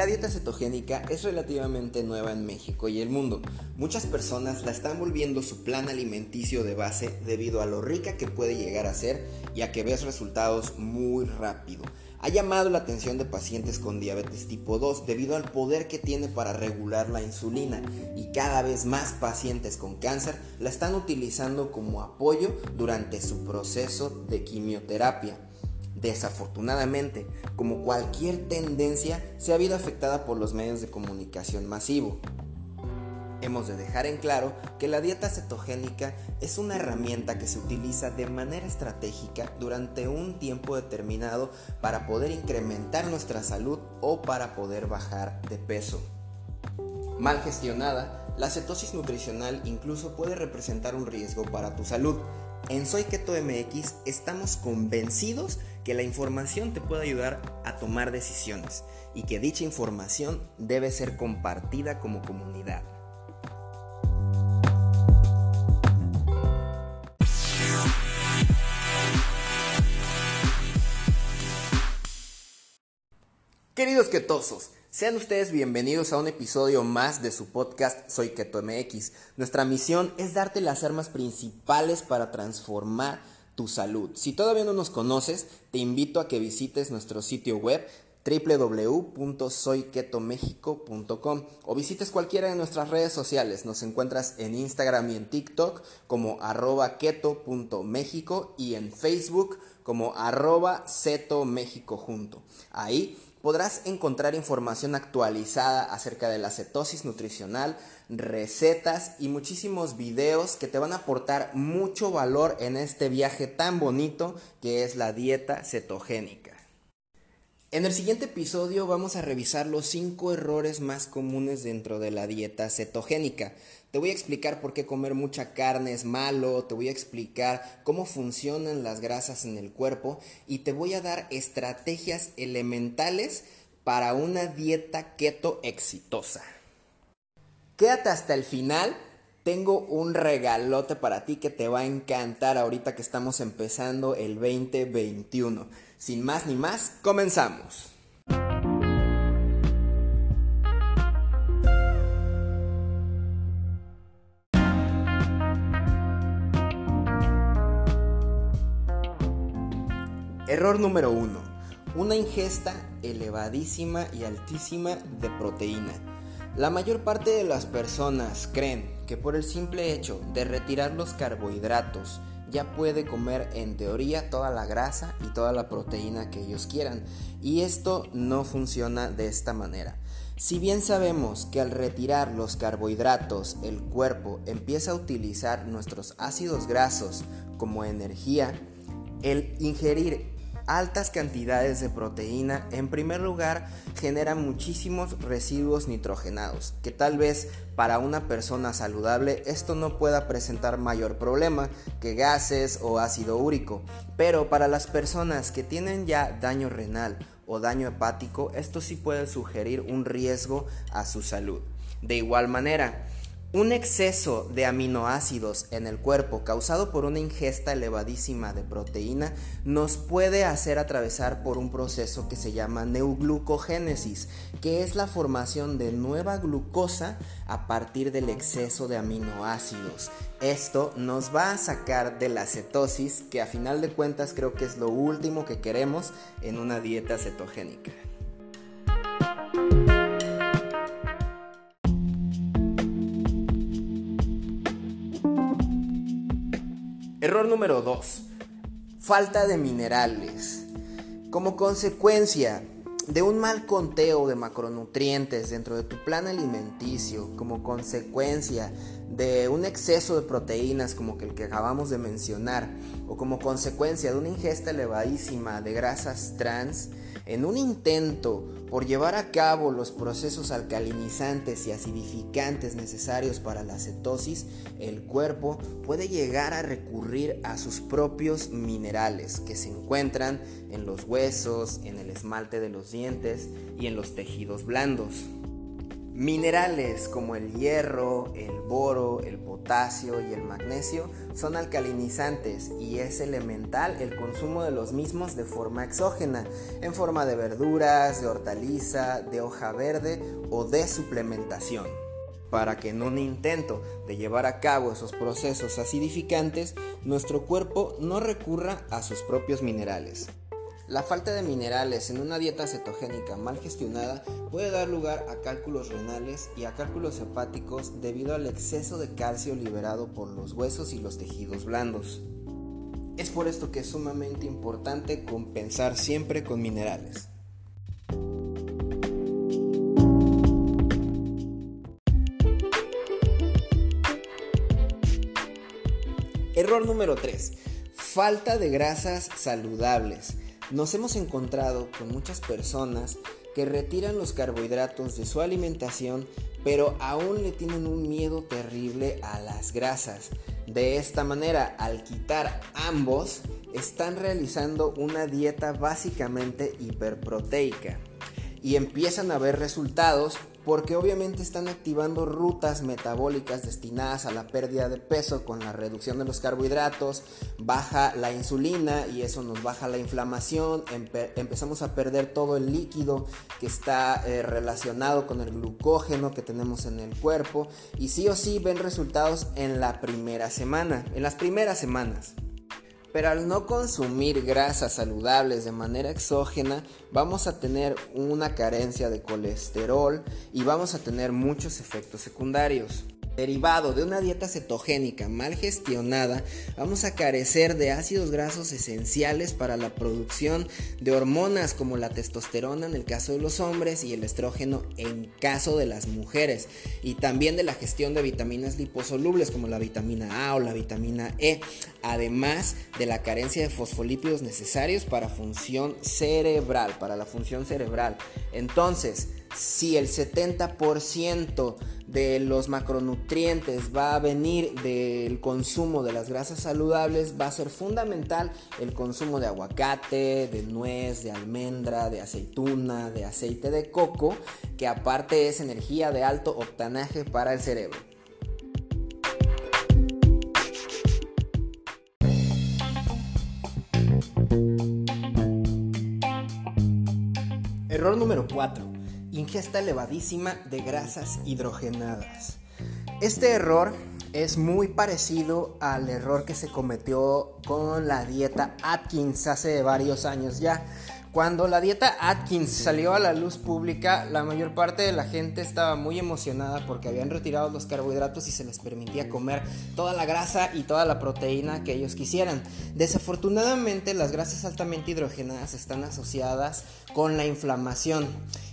La dieta cetogénica es relativamente nueva en México y el mundo. Muchas personas la están volviendo su plan alimenticio de base debido a lo rica que puede llegar a ser y a que ves resultados muy rápido. Ha llamado la atención de pacientes con diabetes tipo 2 debido al poder que tiene para regular la insulina y cada vez más pacientes con cáncer la están utilizando como apoyo durante su proceso de quimioterapia. Desafortunadamente, como cualquier tendencia, se ha habido afectada por los medios de comunicación masivo. Hemos de dejar en claro que la dieta cetogénica es una herramienta que se utiliza de manera estratégica durante un tiempo determinado para poder incrementar nuestra salud o para poder bajar de peso. Mal gestionada, la cetosis nutricional incluso puede representar un riesgo para tu salud. En Soy Keto MX estamos convencidos que la información te puede ayudar a tomar decisiones y que dicha información debe ser compartida como comunidad. Queridos ketosos, sean ustedes bienvenidos a un episodio más de su podcast Soy Keto. Nuestra misión es darte las armas principales para transformar tu salud. Si todavía no nos conoces, te invito a que visites nuestro sitio web www.soyketomexico.com o visites cualquiera de nuestras redes sociales. Nos encuentras en Instagram y en TikTok como arroba keto.mexico y en Facebook como arroba junto. Ahí podrás encontrar información actualizada acerca de la cetosis nutricional, recetas y muchísimos videos que te van a aportar mucho valor en este viaje tan bonito que es la dieta cetogénica. En el siguiente episodio vamos a revisar los 5 errores más comunes dentro de la dieta cetogénica. Te voy a explicar por qué comer mucha carne es malo, te voy a explicar cómo funcionan las grasas en el cuerpo y te voy a dar estrategias elementales para una dieta keto exitosa. Quédate hasta el final, tengo un regalote para ti que te va a encantar ahorita que estamos empezando el 2021. Sin más ni más, comenzamos. Error número 1. Una ingesta elevadísima y altísima de proteína. La mayor parte de las personas creen que por el simple hecho de retirar los carbohidratos ya puede comer en teoría toda la grasa y toda la proteína que ellos quieran. Y esto no funciona de esta manera. Si bien sabemos que al retirar los carbohidratos el cuerpo empieza a utilizar nuestros ácidos grasos como energía, el ingerir altas cantidades de proteína, en primer lugar, genera muchísimos residuos nitrogenados, que tal vez para una persona saludable esto no pueda presentar mayor problema que gases o ácido úrico, pero para las personas que tienen ya daño renal o daño hepático, esto sí puede sugerir un riesgo a su salud. De igual manera, un exceso de aminoácidos en el cuerpo causado por una ingesta elevadísima de proteína nos puede hacer atravesar por un proceso que se llama neuglucogénesis, que es la formación de nueva glucosa a partir del exceso de aminoácidos. Esto nos va a sacar de la cetosis, que a final de cuentas creo que es lo último que queremos en una dieta cetogénica. Error número 2. Falta de minerales. Como consecuencia de un mal conteo de macronutrientes dentro de tu plan alimenticio, como consecuencia de un exceso de proteínas como el que acabamos de mencionar, o como consecuencia de una ingesta elevadísima de grasas trans, en un intento por llevar a cabo los procesos alcalinizantes y acidificantes necesarios para la cetosis, el cuerpo puede llegar a recurrir a sus propios minerales que se encuentran en los huesos, en el esmalte de los dientes y en los tejidos blandos. Minerales como el hierro, el boro, el potasio y el magnesio son alcalinizantes y es elemental el consumo de los mismos de forma exógena, en forma de verduras, de hortaliza, de hoja verde o de suplementación. Para que en un intento de llevar a cabo esos procesos acidificantes, nuestro cuerpo no recurra a sus propios minerales. La falta de minerales en una dieta cetogénica mal gestionada puede dar lugar a cálculos renales y a cálculos hepáticos debido al exceso de calcio liberado por los huesos y los tejidos blandos. Es por esto que es sumamente importante compensar siempre con minerales. Error número 3. Falta de grasas saludables. Nos hemos encontrado con muchas personas que retiran los carbohidratos de su alimentación, pero aún le tienen un miedo terrible a las grasas. De esta manera, al quitar ambos, están realizando una dieta básicamente hiperproteica y empiezan a ver resultados porque obviamente están activando rutas metabólicas destinadas a la pérdida de peso con la reducción de los carbohidratos, baja la insulina y eso nos baja la inflamación, empezamos a perder todo el líquido que está eh, relacionado con el glucógeno que tenemos en el cuerpo y sí o sí ven resultados en la primera semana, en las primeras semanas. Pero al no consumir grasas saludables de manera exógena, vamos a tener una carencia de colesterol y vamos a tener muchos efectos secundarios derivado de una dieta cetogénica mal gestionada, vamos a carecer de ácidos grasos esenciales para la producción de hormonas como la testosterona en el caso de los hombres y el estrógeno en caso de las mujeres, y también de la gestión de vitaminas liposolubles como la vitamina A o la vitamina E, además de la carencia de fosfolípidos necesarios para función cerebral, para la función cerebral. Entonces, si el 70% de los macronutrientes va a venir del consumo de las grasas saludables, va a ser fundamental el consumo de aguacate, de nuez, de almendra, de aceituna, de aceite de coco, que aparte es energía de alto octanaje para el cerebro. Error número 4 ingesta elevadísima de grasas hidrogenadas. Este error es muy parecido al error que se cometió con la dieta Atkins hace varios años ya. Cuando la dieta Atkins salió a la luz pública, la mayor parte de la gente estaba muy emocionada porque habían retirado los carbohidratos y se les permitía comer toda la grasa y toda la proteína que ellos quisieran. Desafortunadamente, las grasas altamente hidrogenadas están asociadas con la inflamación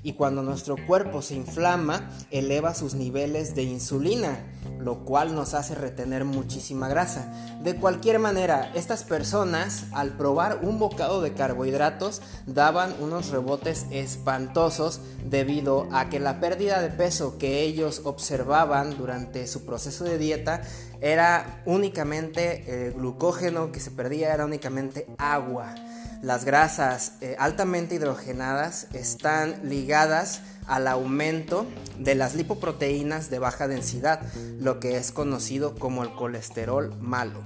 y cuando nuestro cuerpo se inflama, eleva sus niveles de insulina lo cual nos hace retener muchísima grasa. De cualquier manera, estas personas al probar un bocado de carbohidratos daban unos rebotes espantosos debido a que la pérdida de peso que ellos observaban durante su proceso de dieta era únicamente glucógeno que se perdía, era únicamente agua. Las grasas eh, altamente hidrogenadas están ligadas al aumento de las lipoproteínas de baja densidad, lo que es conocido como el colesterol malo.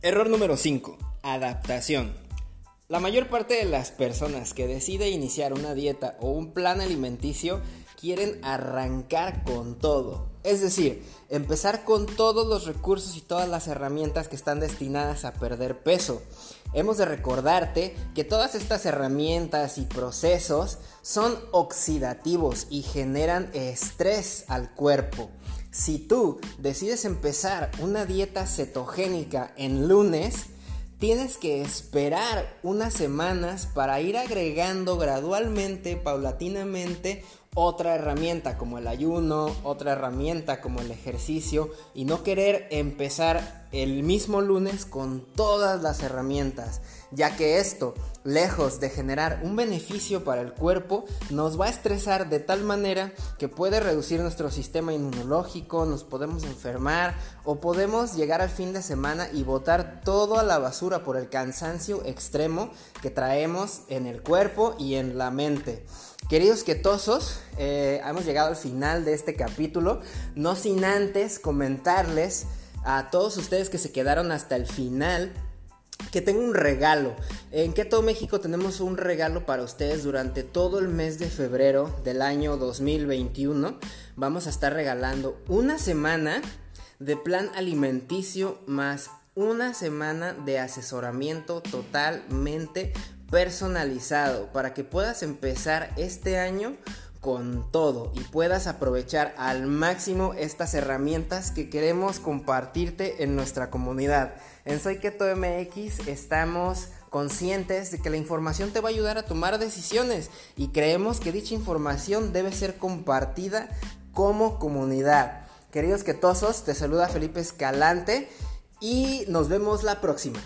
Error número 5. Adaptación. La mayor parte de las personas que decide iniciar una dieta o un plan alimenticio quieren arrancar con todo. Es decir, empezar con todos los recursos y todas las herramientas que están destinadas a perder peso. Hemos de recordarte que todas estas herramientas y procesos son oxidativos y generan estrés al cuerpo. Si tú decides empezar una dieta cetogénica en lunes, tienes que esperar unas semanas para ir agregando gradualmente, paulatinamente, otra herramienta como el ayuno, otra herramienta como el ejercicio y no querer empezar el mismo lunes con todas las herramientas, ya que esto, lejos de generar un beneficio para el cuerpo, nos va a estresar de tal manera que puede reducir nuestro sistema inmunológico, nos podemos enfermar o podemos llegar al fin de semana y botar todo a la basura por el cansancio extremo que traemos en el cuerpo y en la mente. Queridos quetosos, eh, hemos llegado al final de este capítulo, no sin antes comentarles a todos ustedes que se quedaron hasta el final que tengo un regalo. En Keto México tenemos un regalo para ustedes durante todo el mes de febrero del año 2021. Vamos a estar regalando una semana de plan alimenticio más una semana de asesoramiento totalmente personalizado para que puedas empezar este año con todo y puedas aprovechar al máximo estas herramientas que queremos compartirte en nuestra comunidad. En Soy Keto MX estamos conscientes de que la información te va a ayudar a tomar decisiones y creemos que dicha información debe ser compartida como comunidad. Queridos quetosos, te saluda Felipe Escalante y nos vemos la próxima.